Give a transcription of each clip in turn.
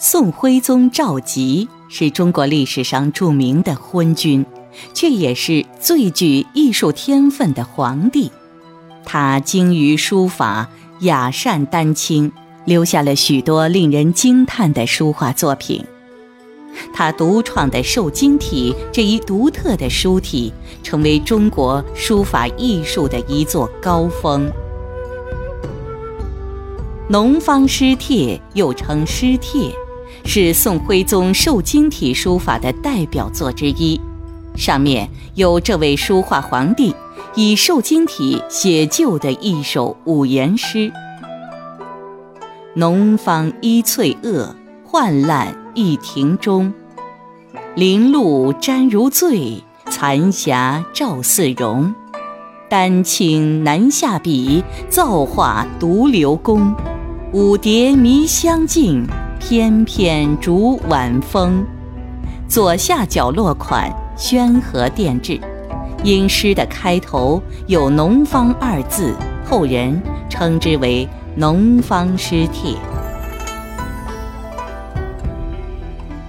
宋徽宗赵佶是中国历史上著名的昏君，却也是最具艺术天分的皇帝。他精于书法，雅善丹青，留下了许多令人惊叹的书画作品。他独创的瘦金体这一独特的书体，成为中国书法艺术的一座高峰。农方诗帖又称诗帖。是宋徽宗瘦金体书法的代表作之一，上面有这位书画皇帝以瘦金体写就的一首五言诗：“浓方依翠萼，涣烂一庭中。林露沾如醉，残霞照似荣。丹青难下笔，造化独留功。舞蝶迷香径。”翩翩逐晚风，左下角落款宣和殿制。因诗的开头有“农方”二字，后人称之为“农方诗帖”。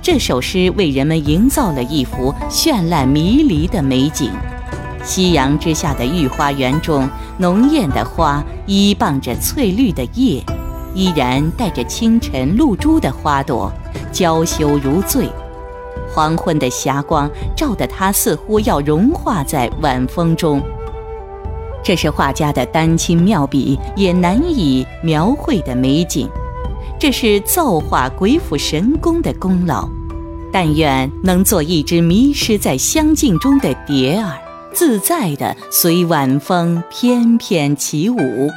这首诗为人们营造了一幅绚烂迷离的美景：夕阳之下的御花园中，浓艳的花依傍着翠绿的叶。依然带着清晨露珠的花朵，娇羞如醉。黄昏的霞光照得它似乎要融化在晚风中。这是画家的丹青妙笔也难以描绘的美景，这是造化鬼斧神工的功劳。但愿能做一只迷失在香境中的蝶儿，自在地随晚风翩翩起舞。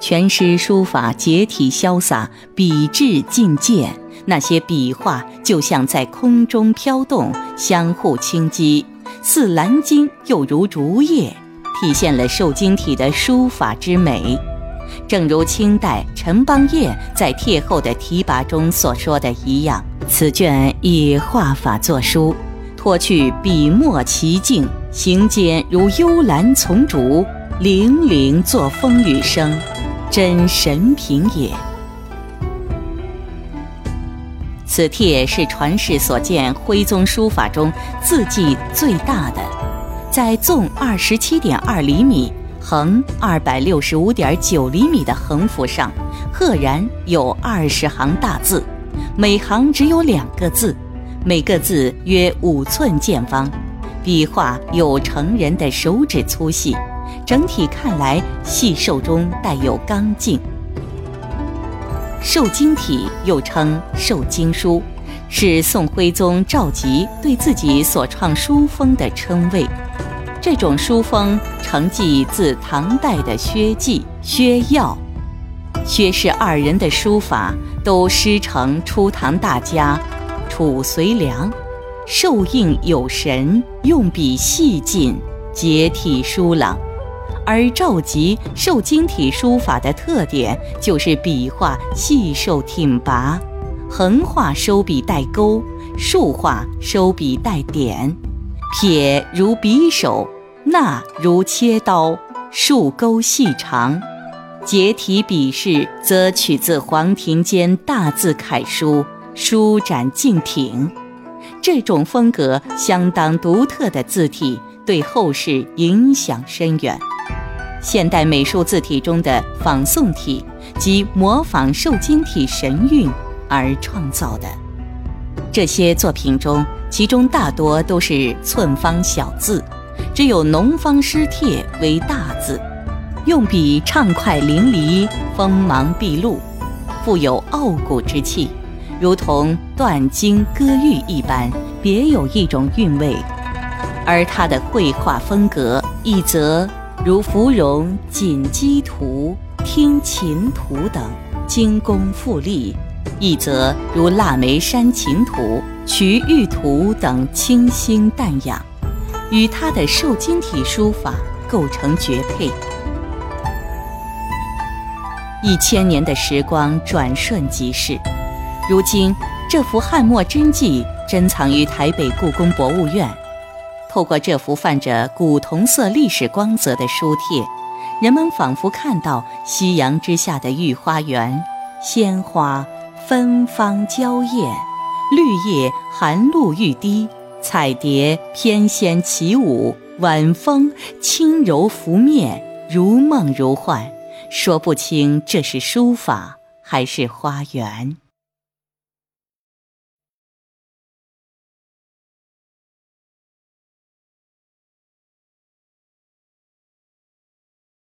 全诗书法结体潇洒，笔致劲健，那些笔画就像在空中飘动，相互轻击，似蓝鲸又如竹叶，体现了瘦金体的书法之美。正如清代陈邦彦在帖后的题跋中所说的一样：“此卷以画法作书，脱去笔墨奇境，行间如幽兰丛竹，泠泠作风雨声。”真神品也。此帖是传世所见徽宗书法中字迹最大的，在纵二十七点二厘米、横二百六十五点九厘米的横幅上，赫然有二十行大字，每行只有两个字，每个字约五寸见方，笔画有成人的手指粗细。整体看来细瘦中带有刚劲，瘦金体又称瘦金书，是宋徽宗赵佶对自己所创书风的称谓。这种书风承继自唐代的薛稷、薛曜、薛氏二人的书法，都师承初唐大家褚遂良，瘦硬有神，用笔细劲，结体疏朗。而赵佶瘦金体书法的特点就是笔画细瘦挺拔，横画收笔带钩，竖画收笔带点，撇如匕首，捺如切刀，竖钩细长。结体笔势则取自黄庭坚大字楷书，舒展劲挺。这种风格相当独特的字体，对后世影响深远。现代美术字体中的仿宋体，即模仿瘦金体神韵而创造的。这些作品中，其中大多都是寸方小字，只有农方诗帖为大字，用笔畅快淋漓，锋芒毕露，富有傲骨之气，如同断经割玉一般，别有一种韵味。而他的绘画风格，一则。如芙蓉锦鸡图、听琴图等精工富丽，一则如腊梅山琴图、瞿玉图等清新淡雅，与他的瘦金体书法构成绝配。一千年的时光转瞬即逝，如今这幅汉墨真迹珍藏于台北故宫博物院。透过这幅泛着古铜色历史光泽的书帖，人们仿佛看到夕阳之下的御花园，鲜花芬芳娇艳，绿叶含露欲滴，彩蝶翩跹起舞，晚风轻柔拂面，如梦如幻，说不清这是书法还是花园。